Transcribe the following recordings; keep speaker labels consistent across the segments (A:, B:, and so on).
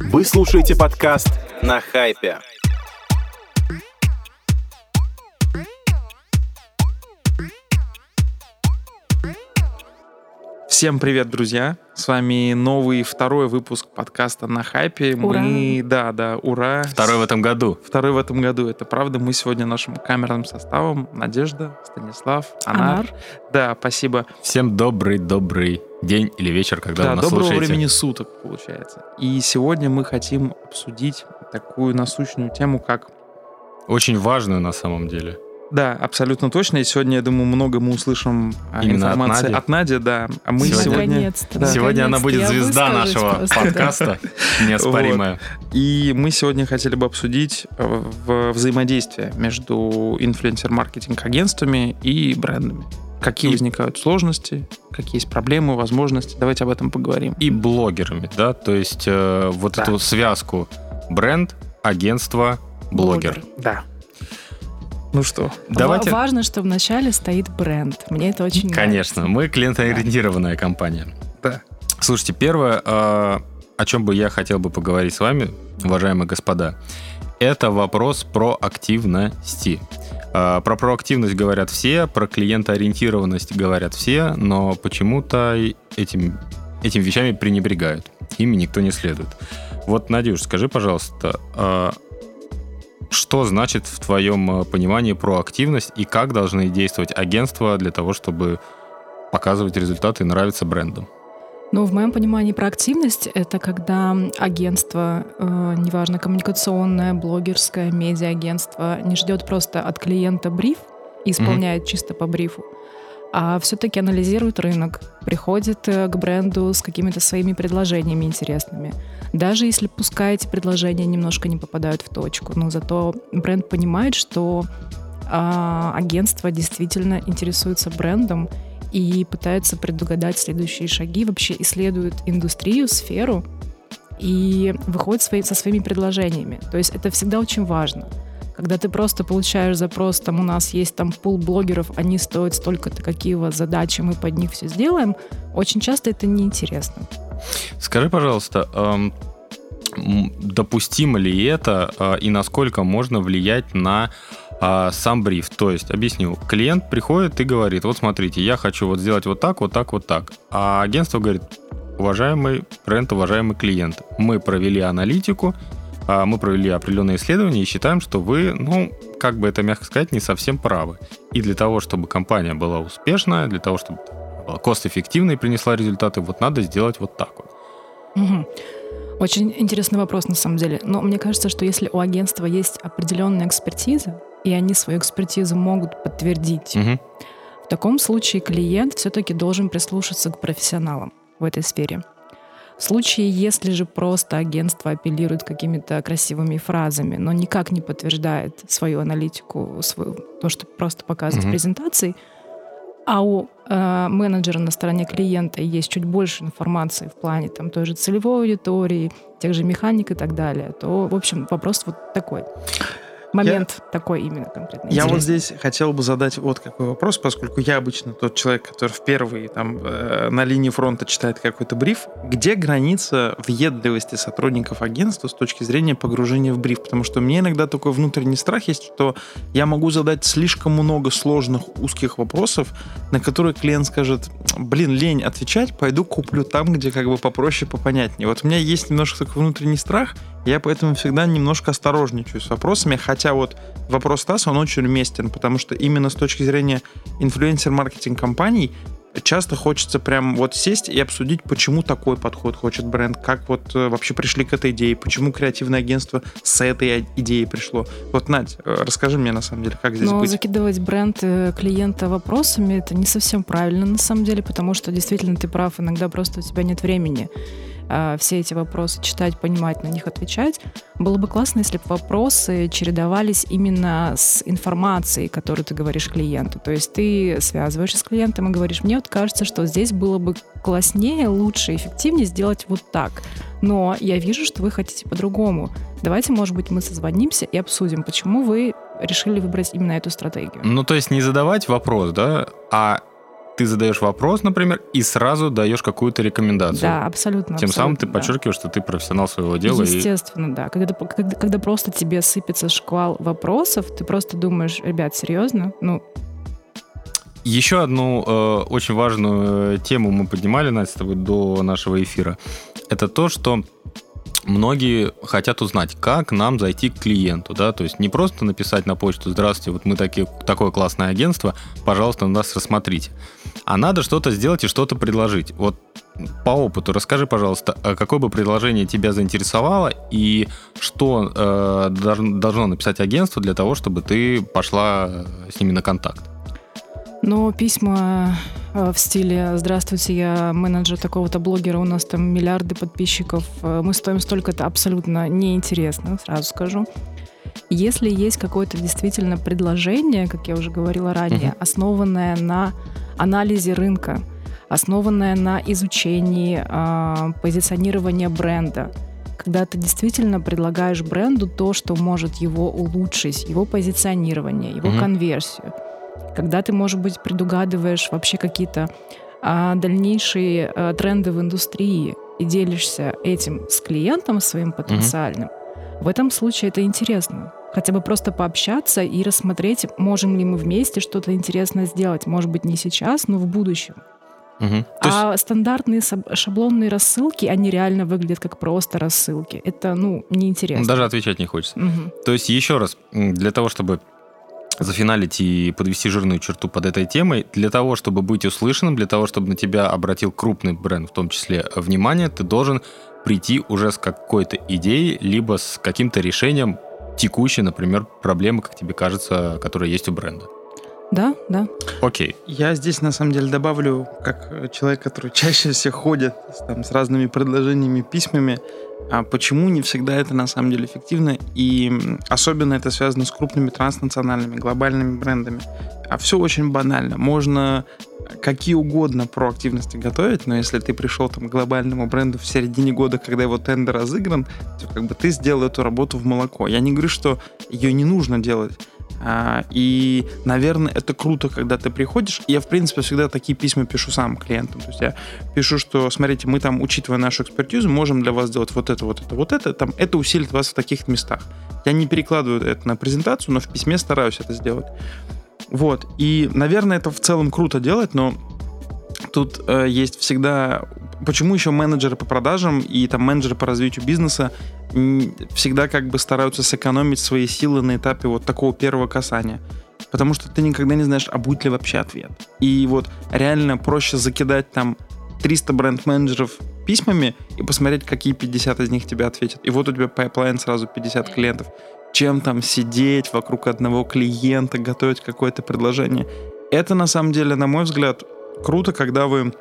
A: Вы слушаете подкаст на хайпе.
B: Всем привет, друзья! С вами новый второй выпуск подкаста на хайпе.
C: Ура!
B: Мы, да, да, ура.
D: Второй в этом году.
B: Второй в этом году. Это правда. Мы сегодня нашим камерным составом Надежда, Станислав, Анар.
C: Анар.
B: Да, спасибо.
D: Всем добрый-добрый день или вечер, когда
B: да,
D: вы нас
B: доброго
D: слушаете.
B: времени суток, получается. И сегодня мы хотим обсудить такую насущную тему, как
D: Очень важную на самом деле.
B: Да, абсолютно точно. И сегодня, я думаю, много мы услышим а,
D: Именно от
B: информации
D: Нади.
B: от Нади, да. А мы
D: Сегодня-
B: сегодня...
C: Наконец-то.
B: Да.
D: Сегодня она будет
C: я
D: звезда нашего
C: просто, да.
D: подкаста, неоспоримая.
B: И мы сегодня хотели бы обсудить э, в- взаимодействие между инфлюенсер-маркетинг-агентствами и брендами. Какие
D: И-
B: возникают сложности, какие есть проблемы, возможности. Давайте об этом поговорим.
D: И блогерами, да, то есть э, вот
B: Да.
D: эту связку бренд, агентство, блогер.
B: Да. Ну что,
D: Давайте,
C: Ва- Важно, что в начале стоит бренд. Мне это очень
D: конечно, мы клиентоориентированная компания.
B: да.
D: Слушайте, первое, э, о чем бы я хотел бы поговорить с вами, уважаемые господа, это вопрос про активности. Э, Про проактивность говорят все, про клиентоориентированность говорят все, но почему-то этим, этим вещами пренебрегают. Ими никто не следует. Вот, Надюш, скажи, пожалуйста, э, что значит в твоем э, понимании проактивность и как должны действовать агентства для того, чтобы показывать результаты и нравиться брендам?
C: Ну, в моем понимании проактивность — это когда агентство, э, неважно, коммуникационное, блогерское, медиа-агентство, не ждет просто от клиента бриф и исполняет чисто по брифу, а все-таки анализирует рынок, приходит э, к бренду с какими-то своими предложениями интересными. Даже если пускай эти предложения немножко не попадают в точку, но зато бренд понимает, что а, агентство действительно интересуется брендом и пытается предугадать следующие шаги, вообще исследует индустрию, сферу и выходит свои, со своими предложениями. То есть это всегда очень важно. Когда ты просто получаешь запрос, там у нас есть там пул блогеров, они стоят столько-то, какие у вас задачи, мы под них все сделаем, очень часто это неинтересно.
D: Скажи, пожалуйста, эм, допустимо ли это э, и насколько можно влиять на э, сам бриф? То есть, объясню, клиент приходит и говорит, вот смотрите, я хочу вот сделать вот так, вот так, вот так. А агентство говорит, уважаемый бренд, уважаемый клиент, мы провели аналитику, мы провели определенные исследования и считаем, что вы, ну, как бы это мягко сказать, не совсем правы. И для того, чтобы компания была успешная, для того, чтобы была кост-эффективной и принесла результаты, вот надо сделать вот так вот.
C: Мгм. Очень интересный вопрос на самом деле. Но мне кажется, что если у агентства есть определенная экспертиза, и они свою экспертизу могут подтвердить,
D: Мгм.
C: в таком случае клиент все-таки должен прислушаться к профессионалам в этой сфере. В случае, если же просто агентство апеллирует какими-то красивыми фразами, но никак не подтверждает свою аналитику, свою, то, что просто показывает в
D: Мгм.
C: презентации, а у э, менеджера на стороне клиента есть чуть больше информации в плане там, той же целевой аудитории, тех же механик и так далее, то, в общем, вопрос вот такой. Момент такой именно конкретно.
B: Я вот
C: интересный.
B: здесь хотел бы задать вот какой вопрос, поскольку я обычно тот человек, который в первый там э, на линии фронта читает какой-то бриф. Где граница въедливости сотрудников агентства с точки зрения погружения в бриф? Потому что у меня иногда такой внутренний страх есть, что я могу задать слишком много сложных узких вопросов, на которые клиент скажет, блин, лень отвечать, пойду куплю там, где как бы попроще, попонятнее. Вот у меня есть немножко такой внутренний страх, я поэтому всегда немножко осторожничаю с вопросами, хотя вот вопрос Стаса, он очень уместен, потому что именно с точки зрения инфлюенсер-маркетинг компаний часто хочется прям вот сесть и обсудить, почему такой подход хочет бренд, как вот э, вообще пришли к этой идее, почему креативное агентство с этой идеей пришло. Вот, Надь, э, расскажи мне на самом деле, как здесь
C: Но
B: быть.
C: закидывать бренд э, клиента вопросами это не совсем правильно на самом деле, потому что действительно ты прав, иногда просто у тебя нет времени а, все эти вопросы читать, понимать, на них отвечать. Было бы классно, если бы вопросы чередовались именно с информацией, которую ты говоришь клиенту. То есть ты связываешься с клиентом и говоришь, мне вот кажется, что здесь было бы класснее, лучше, эффективнее сделать вот так. Но я вижу, что вы хотите по-другому. Давайте, может быть, мы созвонимся и обсудим, почему вы решили выбрать именно эту стратегию.
D: Ну, то есть не задавать вопрос, да, а ты задаешь вопрос, например, и сразу даешь какую-то рекомендацию.
C: Да, абсолютно.
D: Тем
C: абсолютно,
D: самым ты
C: да.
D: подчеркиваешь, что ты профессионал своего дела. и-
C: Естественно, да. Когда, когда, когда просто тебе сыпется шквал вопросов, ты просто думаешь, ребят, серьезно? Ну,
D: Еще одну э, очень важную э, тему мы поднимали, Настя, с тобой до нашего эфира. Это то, что многие хотят узнать, как нам зайти к клиенту, да, то есть не просто написать на почту «Здравствуйте, вот мы такие, такое классное агентство, пожалуйста, нас рассмотрите», а надо что-то сделать и что-то предложить. Вот по опыту расскажи, пожалуйста, а какое бы предложение тебя заинтересовало и что э, должно, написать агентство для того, чтобы ты пошла с ними на контакт?
C: Но письма э, в стиле «Здравствуйте, я менеджер такого-то блогера, у нас там миллиарды подписчиков, э, мы стоим столько-то» абсолютно неинтересно, сразу скажу. Если есть какое-то действительно предложение, как я уже говорила ранее,
D: Мгм.
C: основанное на анализе рынка, основанное на изучении а, позиционирования бренда, когда ты действительно предлагаешь бренду то, что может его улучшить, его позиционирование, его
D: Мгм.
C: конверсию. Когда ты, может быть, предугадываешь вообще какие-то а, дальнейшие а, тренды в индустрии и делишься этим с клиентом своим потенциальным, в этом случае это интересно. Хотя бы просто пообщаться и рассмотреть, можем ли мы вместе что-то интересное сделать. Может быть, не сейчас, но в будущем.
D: Мгм. То есть-
C: а стандартные шаблонные рассылки, они реально выглядят как просто рассылки. Это, ну, неинтересно.
D: Даже отвечать не хочется.
C: Мгм.
D: То есть, еще раз, для того, чтобы зафиналить и подвести жирную черту под этой темой, для того, чтобы быть услышанным, для того, чтобы на тебя обратил крупный бренд, в том числе э, внимание, ты должен прийти уже с какой-то идеей, либо с каким-то решением текущей, например, проблемы, как тебе кажется, которая есть у бренда.
C: Да, да.
D: Окей.
B: Я здесь на самом деле добавлю, как человек, который чаще всего ходит с, там, с разными предложениями, письмами, а почему не всегда это на самом деле эффективно, и особенно это связано с крупными транснациональными, глобальными брендами. А все очень банально. Можно какие угодно проактивности готовить, но если ты пришел там, к глобальному бренду в середине года, когда его тендер разыгран, то как бы ты сделал эту работу в молоко. Я не говорю, что ее не нужно делать, и, наверное, это круто, когда ты приходишь. Я, в принципе, всегда такие письма пишу сам клиентам. То есть я пишу, что, смотрите, мы там, учитывая нашу экспертизу, можем для вас сделать вот это, вот это, вот это. Там, это усилит вас в таких местах. Я не перекладываю это на презентацию, но в письме стараюсь это сделать. Вот. И, наверное, это в целом круто делать, но тут э, есть всегда... Почему еще менеджеры по продажам и там менеджеры по развитию бизнеса всегда как бы стараются сэкономить свои силы на этапе вот такого первого касания? Потому что ты никогда не знаешь, а будет ли вообще ответ. И вот реально проще закидать там 300 бренд-менеджеров письмами и посмотреть, какие 50 из них тебе ответят. И вот у тебя pipeline сразу 50 клиентов. Чем там сидеть вокруг одного клиента, готовить какое-то предложение. Это на самом деле, на мой взгляд, круто, когда вы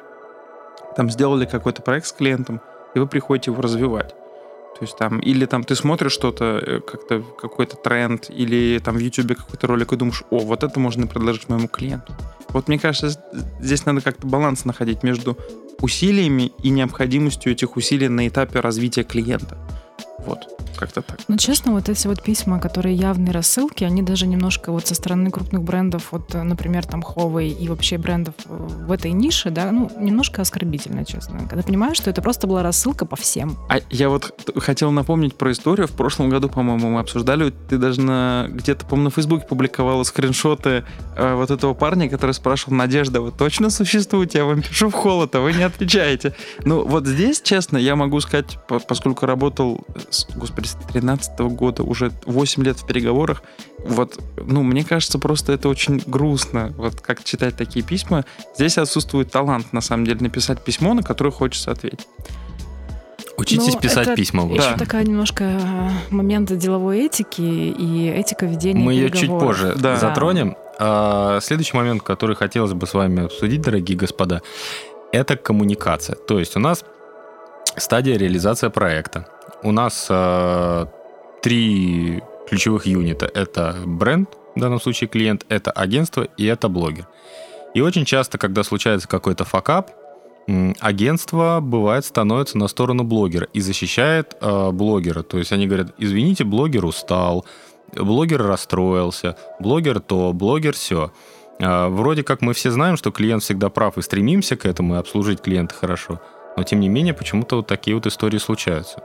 B: там сделали какой-то проект с клиентом, и вы приходите его развивать. То есть там, или там ты смотришь что-то, э, как-то какой-то тренд, или там в YouTube какой-то ролик, и думаешь, о, вот это можно предложить моему клиенту. Вот мне кажется, здесь надо как-то баланс находить между усилиями и необходимостью этих усилий на этапе развития клиента. Вот, как-то так.
C: Ну, честно, вот эти вот письма, которые явные рассылки, они даже немножко вот со стороны крупных брендов, вот, э, например, там Huawei и вообще брендов э, в этой нише, да, ну, немножко оскорбительно, честно. Когда понимаешь, что это просто была рассылка по всем.
B: А я вот хотел напомнить про историю. В прошлом году, по-моему, мы обсуждали. Ты даже на где-то, по-моему, на Фейсбуке публиковала скриншоты э, вот этого парня, который спрашивал, Надежда, вы точно существуете? Я вам пишу в холод, а вы не отвечаете. Ну, вот здесь, честно, я могу сказать, по- поскольку работал, с, господи, с 13 года, уже 8 лет в переговорах, вот, ну, мне кажется, просто это очень грустно, вот как читать такие письма. Здесь отсутствует талант, на самом деле, написать письмо, на которое хочется ответить.
D: Учитесь
C: Но
D: писать
C: это
D: письма. вот.
C: Еще
B: Да.
C: такая немножко э, момент деловой этики и этика ведения
D: Мы ее чуть позже
B: Да.
D: затронем. А, следующий момент, который хотелось бы с вами обсудить, дорогие господа, это коммуникация. То есть у нас стадия реализация проекта. У нас а, три ключевых юнита. Это бренд, в данном случае клиент, это агентство и это блогер. И очень часто, когда случается какой-то факап, агентство бывает становится на сторону блогера и защищает э, блогера. То есть они говорят, извините, блогер устал, блогер расстроился, блогер то, блогер все. А, вроде как мы все знаем, что клиент всегда прав и стремимся к этому и обслужить клиента хорошо, но тем не менее почему-то вот такие вот истории случаются.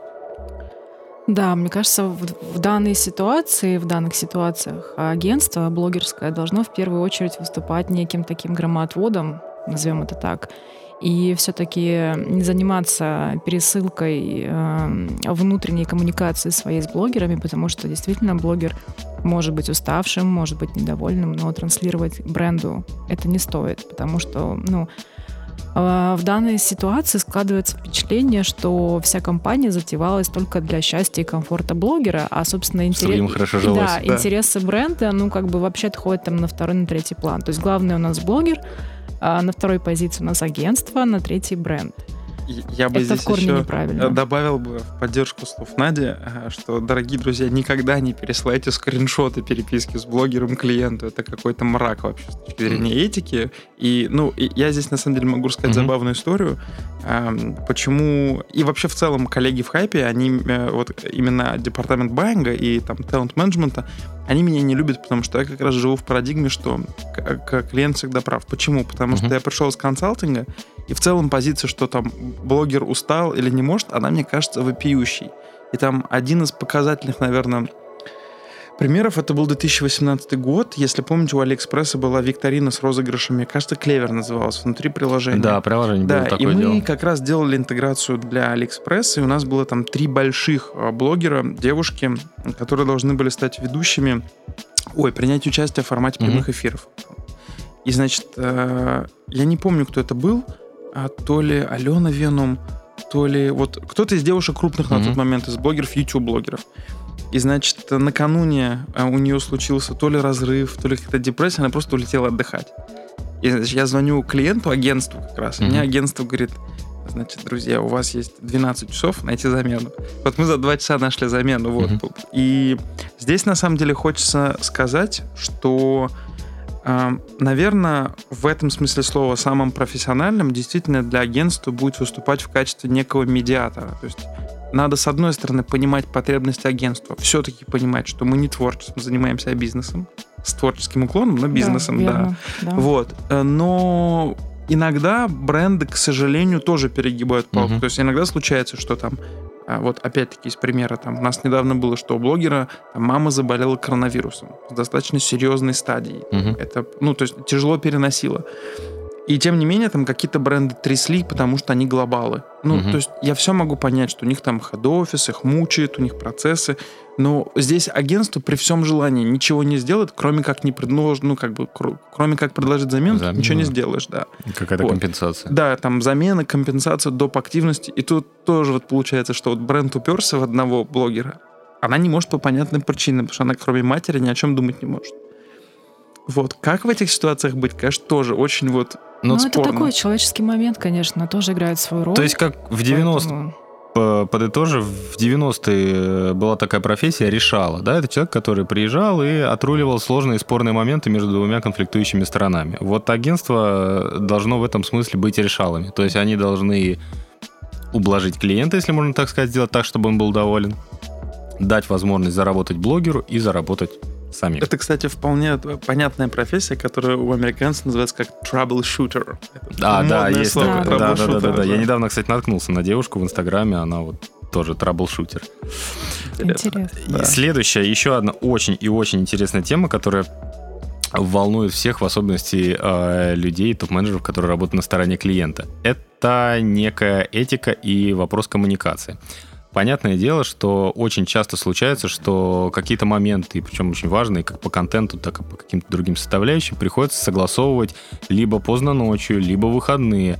C: Да, мне кажется, в, в данной ситуации, в данных ситуациях агентство блогерское должно в первую очередь выступать неким таким громоотводом, назовем это так, и все-таки не заниматься пересылкой э, внутренней коммуникации своей с блогерами, потому что действительно блогер может быть уставшим, может быть недовольным, но транслировать бренду это не стоит, потому что, ну, в данной ситуации складывается впечатление, что вся компания затевалась только для счастья и комфорта блогера, а, собственно, интерес... Да, да, интересы бренда, ну, как бы вообще отходят там на второй, на третий план. То есть главный у нас блогер, а на второй позиции у нас агентство, на третий бренд.
B: Я бы
C: Это
B: здесь
C: в корне
B: еще
C: неправильно.
B: добавил бы в поддержку слов Нади, э, что, дорогие друзья, никогда не пересылайте скриншоты переписки с блогером клиенту. Это какой-то мрак вообще с точки зрения этики. И, ну, и я здесь, на самом деле, могу рассказать
D: Мгм.
B: забавную историю. Эм, Почему... И вообще, в целом, коллеги в хайпе, они э, вот именно департамент байинга и там талант менеджмента, они меня не любят, потому что я как раз живу в парадигме, что к- к- клиент всегда прав. Почему? Потому
D: Мгм.
B: что я пришел из консалтинга, и в целом позиция, что там блогер устал или не может, она, мне кажется, вопиющей. И там один из показательных, наверное, примеров, это был 2018 год. Если помните, у Алиэкспресса была викторина с розыгрышами, мне кажется, Клевер называлась, внутри приложения.
D: Да, приложение
B: Да,
D: было
B: и
D: такое
B: мы
D: дело.
B: как раз делали интеграцию для Алиэкспресса, и у нас было там три больших а, блогера, девушки, которые должны были стать ведущими, ой, принять участие в формате прямых эфиров. И, значит, э, я не помню, кто это был, а то ли Алена Веном, то ли вот кто-то из девушек крупных на
D: Мгм.
B: тот момент, из блогеров, YouTube-блогеров. И, значит, накануне а, у нее случился то ли разрыв, то ли какая-то депрессия, она просто улетела отдыхать. И, значит, я звоню клиенту, агентству как раз, и
D: Мгм.
B: мне агентство говорит, значит, друзья, у вас есть 12 часов найти замену. Вот мы за 2 часа нашли замену. Вот.
D: Мгм.
B: И здесь, на самом деле, хочется сказать, что Наверное, в этом смысле слова самым профессиональным действительно для агентства будет выступать в качестве некого медиатора. То есть надо, с одной стороны, понимать потребности агентства, все-таки понимать, что мы не творчеством занимаемся, а бизнесом, с творческим уклоном, но бизнесом, да.
C: верно, да.
B: Вот. Э, Но иногда бренды, к сожалению, тоже перегибают палку.
D: Мгм.
B: То есть иногда случается, что там вот опять-таки из примера, там у нас недавно было, что у блогера там, мама заболела коронавирусом в достаточно серьезной стадии.
D: Мгм.
B: Это, ну, то есть тяжело переносила. И тем не менее, там какие-то бренды трясли, потому что они глобалы. Ну,
D: Мгм.
B: то есть я все могу понять, что у них там хед-офис, их мучает, у них процессы. Но здесь агентство при всем желании ничего не сделает, кроме как не предложить, ну, как бы, кр- кроме как предложить замену, ты
D: Замену,
B: ничего не сделаешь, да.
D: Какая-то
B: Вот.
D: компенсация.
B: Да, там замена, компенсация, доп. активности. И тут тоже вот получается, что вот бренд уперся в одного блогера. Она не может по понятным причинам, потому что она кроме матери ни о чем думать не может. Вот, как в этих ситуациях быть, конечно, тоже очень вот
D: Ну,
C: Ну, это
B: спорно.
C: такой человеческий момент, конечно, тоже играет свою роль.
D: То есть как в 90
C: поэтому-
D: по- подытожив, в 90-е была такая профессия решала, да, это человек, который приезжал и отруливал сложные спорные моменты между двумя конфликтующими сторонами. Вот агентство должно в этом смысле быть решалами, то есть они должны ублажить клиента, если можно так сказать, сделать так, чтобы он был доволен, дать возможность заработать блогеру и заработать самим.
B: Это, кстати, вполне понятная профессия, которая у американцев называется как troubleshooter. Это
D: А, да,
B: модное
D: есть
B: слово,
D: такое. Да, да, да, да,
B: troubleshooter,
D: да. Я недавно, кстати, наткнулся на девушку в Инстаграме, она вот тоже траблшутер.
C: Интересно.
B: Да.
D: И Следующая, еще одна очень и очень интересная тема, которая волнует всех, в особенности э, людей, топ-менеджеров, которые работают на стороне клиента. Это некая этика и вопрос коммуникации. Понятное дело, что очень часто случается, что какие-то моменты, причем очень важные, как по контенту, так и по каким-то другим составляющим, приходится согласовывать либо поздно ночью, либо выходные.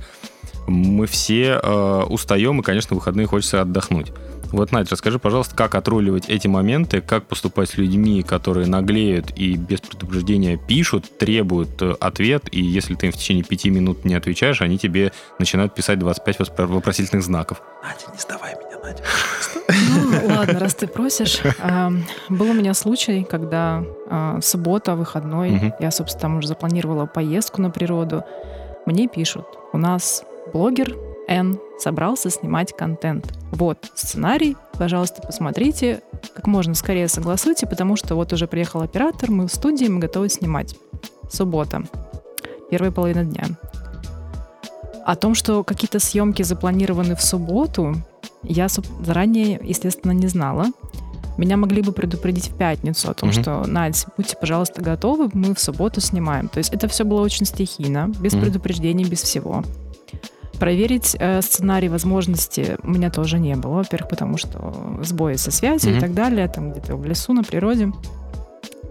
D: Мы все э, устаем, и, конечно, выходные хочется отдохнуть. Вот, Надь, расскажи, пожалуйста, как отруливать эти моменты, как поступать с людьми, которые наглеют и без предупреждения пишут, требуют э, ответ, и если ты им в течение пяти минут не отвечаешь, они тебе начинают писать 25 воспро- вопросительных знаков.
B: Надя, не сдавай меня, Надя.
C: Ну, ладно, раз ты просишь. А, Был у меня случай, когда а, суббота, выходной, я, собственно, там уже запланировала поездку на природу. Мне пишут, у нас блогер Н собрался снимать контент. Вот сценарий, пожалуйста, посмотрите, как можно скорее согласуйте, потому что вот уже приехал оператор, мы в студии, мы готовы снимать. суббота, первая половина дня. О том, что какие-то съемки запланированы в субботу, я заранее, естественно, не знала. Меня могли бы предупредить в пятницу о том, mm-hmm. что, Надь, будьте, пожалуйста, готовы, мы в субботу снимаем. То есть это все было очень стихийно, без mm-hmm. предупреждений, без всего. Проверить э, сценарий возможности у меня тоже не было. Во-первых, потому что сбои со связью mm-hmm. и так далее, там где-то в лесу, на природе.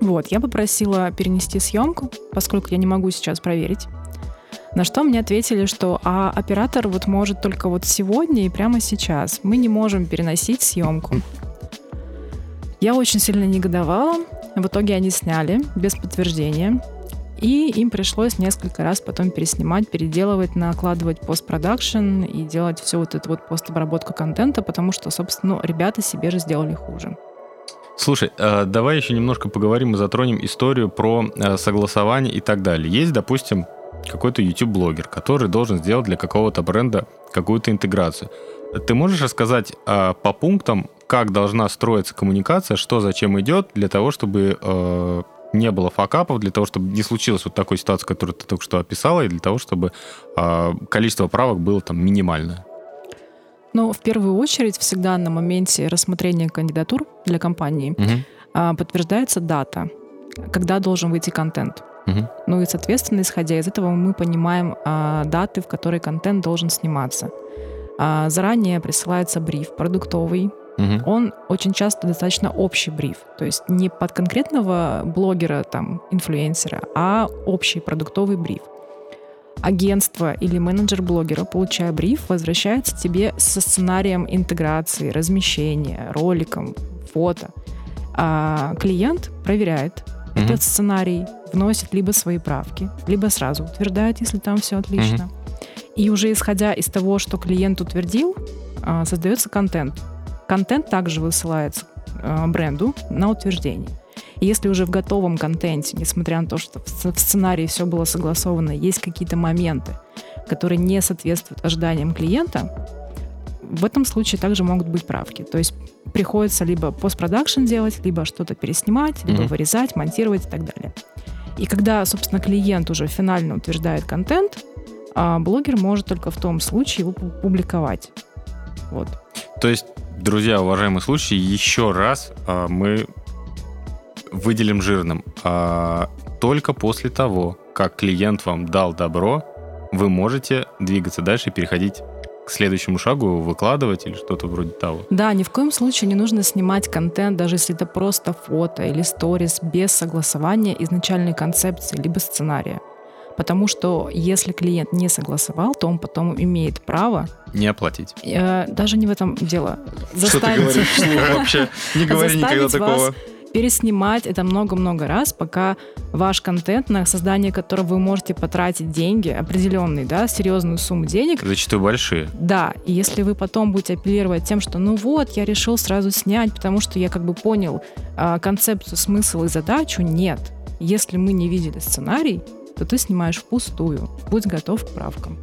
C: Вот, я попросила перенести съемку, поскольку я не могу сейчас проверить. На что мне ответили, что а оператор вот может только вот сегодня и прямо сейчас. Мы не можем переносить съемку. Я очень сильно негодовала. В итоге они сняли без подтверждения. И им пришлось несколько раз потом переснимать, переделывать, накладывать постпродакшн и делать все вот это вот постобработку контента, потому что, собственно, ну, ребята себе же сделали хуже.
D: Слушай, э, давай еще немножко поговорим и затронем историю про э, согласование и так далее. Есть, допустим, какой-то YouTube-блогер, который должен сделать для какого-то бренда какую-то интеграцию. Ты можешь рассказать э, по пунктам, как должна строиться коммуникация, что зачем идет, для того, чтобы э, не было факапов, для того, чтобы не случилось вот такой ситуации, которую ты только что описала, и для того, чтобы э, количество правок было там минимальное?
C: Ну, в первую очередь, всегда на моменте рассмотрения кандидатур для компании угу. подтверждается дата, когда должен выйти контент. Угу. Ну и, соответственно, исходя из этого, мы понимаем э, даты, в которые контент должен сниматься. Э, заранее присылается бриф продуктовый, Угу. Он очень часто достаточно общий бриф, то есть не под конкретного блогера, там, инфлюенсера, а общий продуктовый бриф. Агентство или менеджер блогера, получая бриф, возвращается тебе со сценарием интеграции, размещения, роликом, фото. А клиент проверяет угу. этот сценарий, вносит либо свои правки, либо сразу утверждает, если там все отлично. Угу. И уже исходя из того, что клиент утвердил, а, создается контент Контент также высылается э, бренду на утверждение. И если уже в готовом контенте, несмотря на то, что в сценарии все было согласовано, есть какие-то моменты, которые не соответствуют ожиданиям клиента, в этом случае также могут быть правки. То есть приходится либо постпродакшн делать, либо что-то переснимать, либо mm-hmm. вырезать, монтировать и так далее. И когда, собственно, клиент уже финально утверждает контент, а блогер может только в том случае его публиковать. Вот.
D: То есть Друзья, уважаемые слушатели, еще раз а, мы выделим жирным. А, только после того, как клиент вам дал добро, вы можете двигаться дальше и переходить к следующему шагу, выкладывать или что-то вроде того.
C: Да, ни в коем случае не нужно снимать контент, даже если это просто фото или сторис, без согласования изначальной концепции либо сценария. Потому что если клиент не согласовал, то он потом имеет право
D: не оплатить.
C: Э, даже не в этом дело.
B: Что ты говоришь вообще? Не говори никогда такого
C: переснимать это много-много раз, пока ваш контент, на создание которого вы можете потратить деньги, определенные, да, серьезную сумму денег.
D: Зачастую большие.
C: Да, и если вы потом будете апеллировать тем, что ну вот, я решил сразу снять, потому что я как бы понял э, концепцию, смысл и задачу, нет. Если мы не видели сценарий, то ты снимаешь впустую. Будь готов к правкам.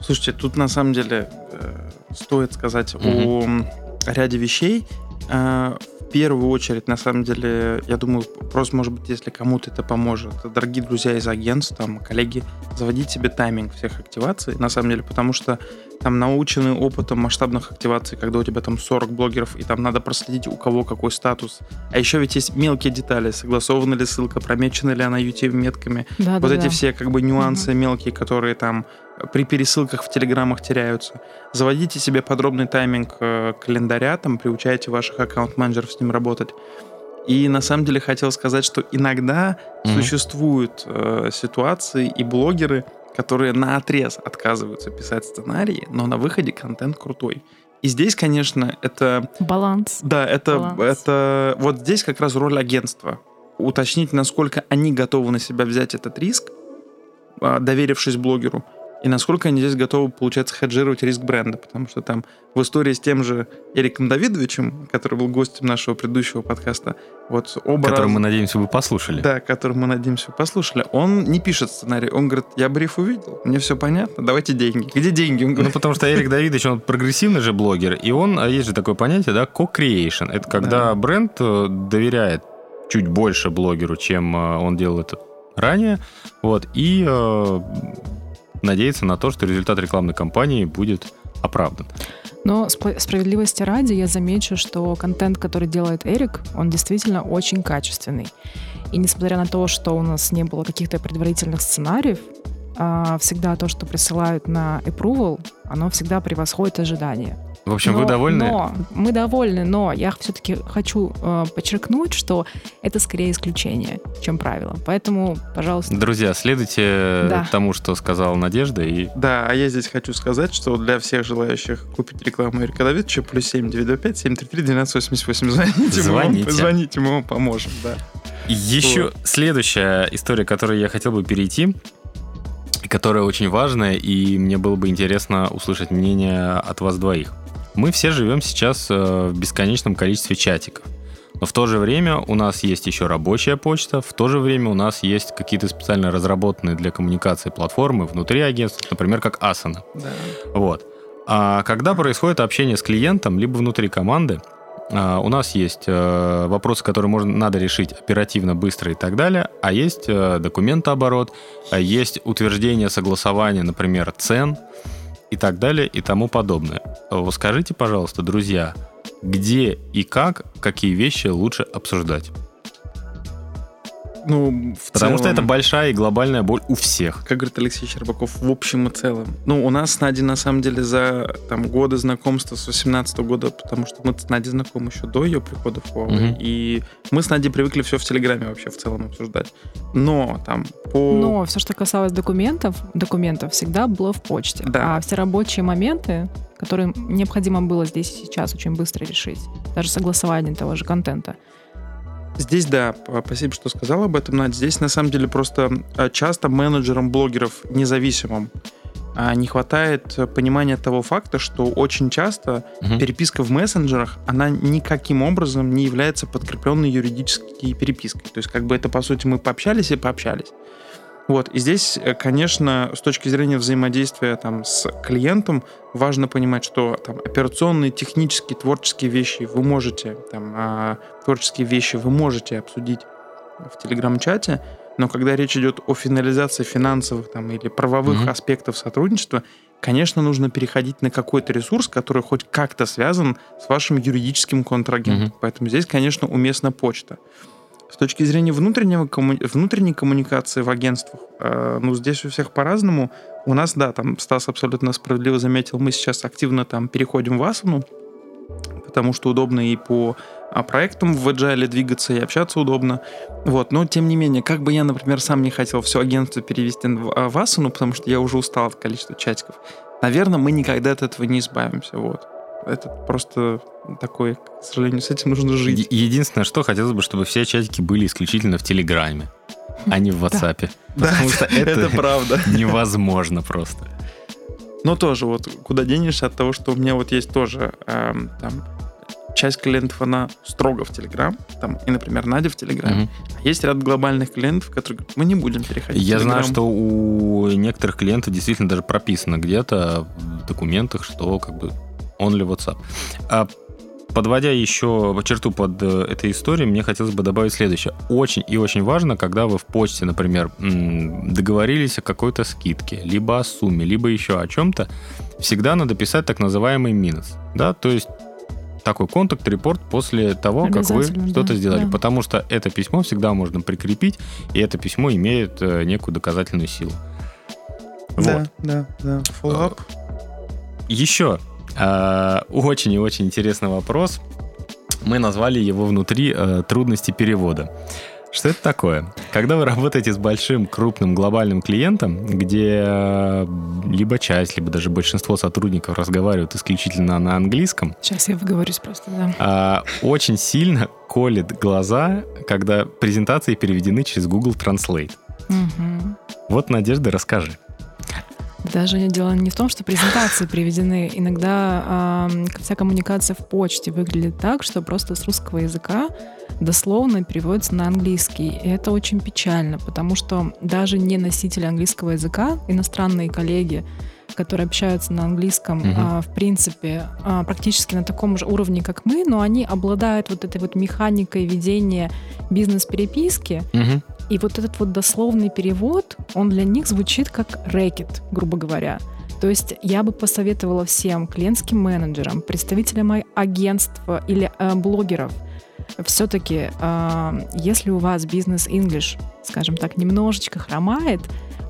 B: Слушайте, тут на самом деле э, стоит сказать mm-hmm. о ряде вещей. Э, в первую очередь, на самом деле, я думаю, просто, может быть, если кому-то это поможет, дорогие друзья из агентств, там, коллеги, заводить себе тайминг всех активаций, на самом деле, потому что там научены опытом масштабных активаций, когда у тебя там 40 блогеров, и там надо проследить, у кого какой статус. А еще ведь есть мелкие детали, согласована ли ссылка, промечена ли она YouTube метками. Да, вот да, эти да. все как бы нюансы угу. мелкие, которые там при пересылках в телеграммах теряются. Заводите себе подробный тайминг э, календаря, там приучайте ваших аккаунт-менеджеров с ним работать. И на самом деле хотел сказать, что иногда mm-hmm. существуют э, ситуации и блогеры, которые на отрез отказываются писать сценарии, но на выходе контент крутой. И здесь, конечно, это...
C: Баланс.
B: Да, это, Баланс. это... Вот здесь как раз роль агентства. Уточнить, насколько они готовы на себя взять этот риск, а, доверившись блогеру, и насколько они здесь готовы, получается, хеджировать риск бренда, потому что там в истории с тем же Эриком Давидовичем, который был гостем нашего предыдущего подкаста, вот
D: оба Который раз... мы, надеемся, вы послушали.
B: Да, который мы, надеемся, вы послушали. Он не пишет сценарий, он говорит, я бриф увидел, мне все понятно, давайте деньги. Где деньги? Он
D: говорит, ну, потому что Эрик Давидович, он прогрессивный же блогер, и он, а есть же такое понятие, да, co-creation. Это когда да. бренд э, доверяет чуть больше блогеру, чем э, он делал это ранее, вот, и э, надеяться на то, что результат рекламной кампании будет оправдан.
C: Но справедливости ради я замечу, что контент, который делает Эрик, он действительно очень качественный. И несмотря на то, что у нас не было каких-то предварительных сценариев, а, всегда то, что присылают на approval, оно всегда превосходит ожидания.
D: В общем,
C: но,
D: вы довольны?
C: Но, мы довольны, но я все-таки хочу э, подчеркнуть, что это скорее исключение, чем правило. Поэтому, пожалуйста.
D: Друзья, следуйте да. тому, что сказала Надежда. И...
B: Да, а я здесь хочу сказать, что для всех желающих купить рекламу Эрика Давидовича плюс 7 925 733 1288 звоните.
D: Звоните. Мы
B: вам, звоните, мы вам поможем, да.
D: Еще вот. следующая история, к которой я хотел бы перейти, которая очень важная, и мне было бы интересно услышать мнение от вас двоих. Мы все живем сейчас э, в бесконечном количестве чатиков. Но в то же время у нас есть еще рабочая почта, в то же время у нас есть какие-то специально разработанные для коммуникации платформы внутри агентства, например, как Asana. Да. Вот. А когда происходит общение с клиентом, либо внутри команды, а, у нас есть э, вопросы, которые можно, надо решить оперативно, быстро и так далее, а есть э, документооборот, а есть утверждение согласования, например, цен, и так далее и тому подобное. Скажите, пожалуйста, друзья, где и как какие вещи лучше обсуждать?
B: Ну, в
D: Потому
B: целом,
D: что это большая и глобальная боль у всех.
B: Как говорит Алексей Щербаков, в общем и целом. Ну, у нас с Надей, на самом деле, за там, годы знакомства с 18 года, потому что мы с Надей знакомы еще до ее прихода в Huawei, угу. и мы с Надей привыкли все в Телеграме вообще в целом обсуждать. Но там по...
C: Но все, что касалось документов, документов всегда было в почте. Да. А все рабочие моменты, которые необходимо было здесь и сейчас очень быстро решить, даже согласование того же контента,
B: Здесь, да, спасибо, что сказал об этом, Надя. Здесь, на самом деле, просто а, часто менеджерам блогеров независимым а, не хватает понимания того факта, что очень часто угу. переписка в мессенджерах, она никаким образом не является подкрепленной юридической перепиской. То есть, как бы это, по сути, мы пообщались и пообщались. Вот, и здесь, э, конечно, с точки зрения взаимодействия там, с клиентом, важно понимать, что там, операционные, технические, творческие вещи вы можете, там, а, творческие вещи вы можете обсудить в телеграм-чате, но когда речь идет о финализации финансовых там, или правовых mm-hmm. аспектов сотрудничества, конечно, нужно переходить на какой-то ресурс, который хоть как-то связан с вашим юридическим контрагентом. Mm-hmm. Поэтому здесь, конечно, уместна почта. С точки зрения внутреннего, комму... внутренней коммуникации в агентствах, э, ну, здесь у всех по-разному. У нас, да, там Стас абсолютно справедливо заметил, мы сейчас активно там переходим в Асану, потому что удобно и по а, проектам в Agile двигаться и общаться удобно. Вот. Но, тем не менее, как бы я, например, сам не хотел все агентство перевести в, а, в Asana, потому что я уже устал от количества чатиков, наверное, мы никогда от этого не избавимся. Вот. Это просто такой, к сожалению, с этим нужно жить.
D: Единственное, что хотелось бы, чтобы все чатики были исключительно в Телеграме, а не в WhatsApp.
B: Да, Потому что это, это правда.
D: невозможно просто.
B: Но тоже вот куда денешься от того, что у меня вот есть тоже эм, там часть клиентов, она строго в Телеграм, там, и, например, Надя в Телеграме. Угу. А есть ряд глобальных клиентов, которые мы не будем переходить
D: Я знаю, что у некоторых клиентов действительно даже прописано где-то в документах, что как бы only WhatsApp. А подводя еще черту под э, этой историей, мне хотелось бы добавить следующее. Очень и очень важно, когда вы в почте, например, договорились о какой-то скидке, либо о сумме, либо еще о чем-то, всегда надо писать так называемый минус. Да, то есть такой контакт-репорт после того, как вы что-то да, сделали. Да. Потому что это письмо всегда можно прикрепить, и это письмо имеет э, некую доказательную силу.
B: Да, вот. да, да. Follow-up.
D: Еще а, очень и очень интересный вопрос. Мы назвали его внутри э, трудности перевода. Что это такое? Когда вы работаете с большим, крупным, глобальным клиентом, где э, либо часть, либо даже большинство сотрудников разговаривают исключительно на английском.
C: Сейчас я выговорюсь просто, да.
D: А, очень сильно колет глаза, когда презентации переведены через Google Translate. Угу. Вот, Надежда, расскажи.
C: Даже дело не в том, что презентации приведены. Иногда э, вся коммуникация в почте выглядит так, что просто с русского языка дословно переводится на английский. И это очень печально, потому что даже не носители английского языка, иностранные коллеги, которые общаются на английском, угу. а, в принципе, а, практически на таком же уровне, как мы, но они обладают вот этой вот механикой ведения бизнес-переписки, угу. И вот этот вот дословный перевод, он для них звучит как рэкет, грубо говоря. То есть я бы посоветовала всем клиентским менеджерам, представителям агентства или э, блогеров, все-таки, э, если у вас бизнес English, скажем так, немножечко хромает,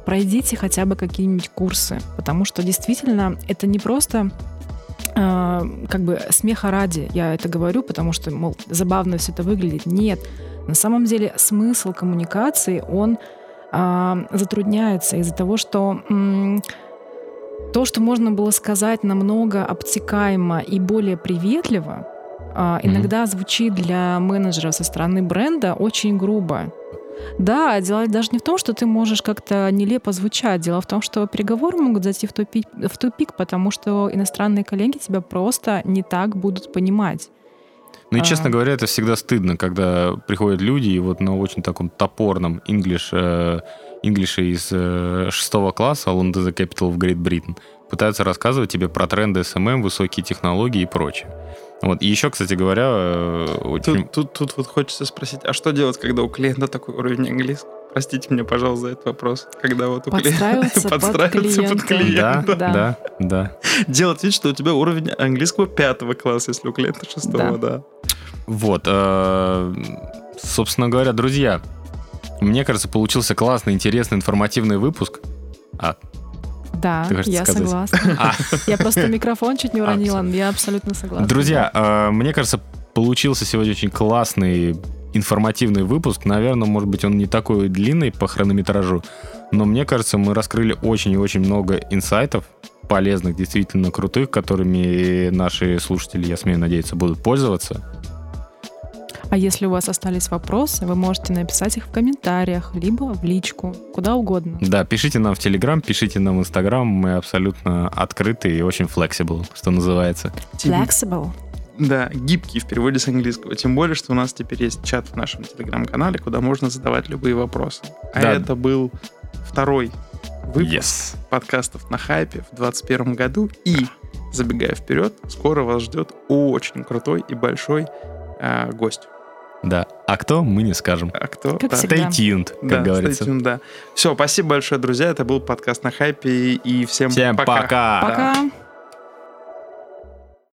C: пройдите хотя бы какие-нибудь курсы, потому что действительно это не просто э, как бы смеха ради, я это говорю, потому что, мол, забавно все это выглядит. Нет, на самом деле смысл коммуникации, он э, затрудняется из-за того, что м- то, что можно было сказать намного обтекаемо и более приветливо, э, иногда mm-hmm. звучит для менеджера со стороны бренда очень грубо. Да, дело даже не в том, что ты можешь как-то нелепо звучать. Дело в том, что переговоры могут зайти в тупик, в тупик, потому что иностранные коллеги тебя просто не так будут понимать.
D: Ну и, честно говоря, это всегда стыдно, когда приходят люди и вот на очень таком топорном English, э, English из э, шестого класса, London the Capital of Great Britain, пытаются рассказывать тебе про тренды SMM, высокие технологии и прочее. Вот. И еще, кстати говоря... Э,
B: очень... Тут, тут, тут вот хочется спросить, а что делать, когда у клиента такой уровень английского? Простите меня, пожалуйста, за этот вопрос. Когда вот у
C: клиента подстраиваться под клиента.
D: Да, да, да.
B: Делать вид, что у тебя уровень английского пятого класса, если у клиента шестого, да.
D: Вот. Э, собственно говоря, друзья, мне кажется, получился классный, интересный, информативный выпуск. А,
C: да, я сказать? согласна. А. Я просто микрофон чуть не уронила, я абсолютно согласна.
D: Друзья, э, мне кажется, получился сегодня очень классный информативный выпуск. Наверное, может быть, он не такой длинный по хронометражу, но мне кажется, мы раскрыли очень и очень много инсайтов, полезных, действительно крутых, которыми наши слушатели, я смею надеяться, будут пользоваться.
C: А если у вас остались вопросы, вы можете написать их в комментариях, либо в личку, куда угодно.
D: Да, пишите нам в Телеграм, пишите нам в Инстаграм, мы абсолютно открыты и очень flexible, что называется.
C: Flexible?
B: Да, гибкий в переводе с английского. Тем более, что у нас теперь есть чат в нашем телеграм-канале, куда можно задавать любые вопросы. А да. это был второй выпуск yes. подкастов на хайпе в 2021 году. И, забегая вперед, скоро вас ждет очень крутой и большой э, гость.
D: Да. А кто, мы не скажем.
B: А кто?
C: Как
B: да.
C: Stay
D: tuned, как
B: да,
D: говорится.
B: Stay tuned, да. Все, спасибо большое, друзья. Это был подкаст на хайпе. И всем,
D: всем пока.
C: Пока. пока.